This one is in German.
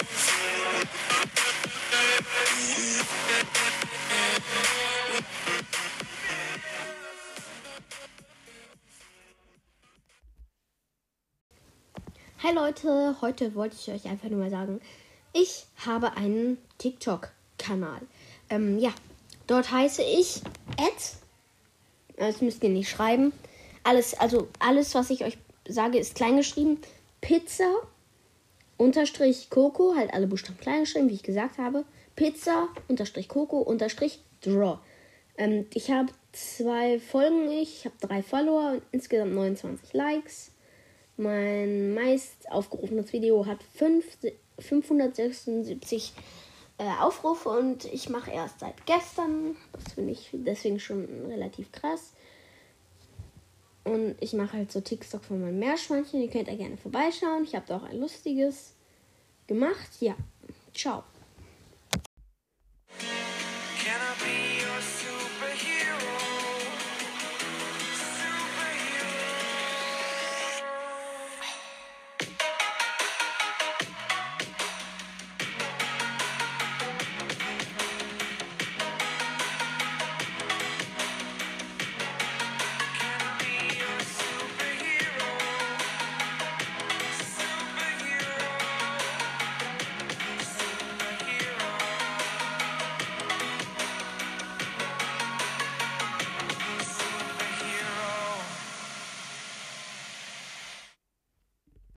Hi Leute, heute wollte ich euch einfach nur mal sagen, ich habe einen TikTok-Kanal. Ähm, ja, dort heiße ich Ed. das müsst ihr nicht schreiben, alles, also alles, was ich euch sage, ist kleingeschrieben, Pizza unterstrich Coco, halt alle Buchstaben klein geschrieben, wie ich gesagt habe. Pizza unterstrich Coco unterstrich Draw. Ähm, ich habe zwei Folgen, ich habe drei Follower und insgesamt 29 Likes. Mein meist aufgerufenes Video hat 5, 576 äh, Aufrufe und ich mache erst seit gestern. Das finde ich deswegen schon relativ krass. Und ich mache halt so TikTok von meinem Meerschweinchen. Ihr könnt da gerne vorbeischauen. Ich habe da auch ein lustiges gemacht. Ja, ciao.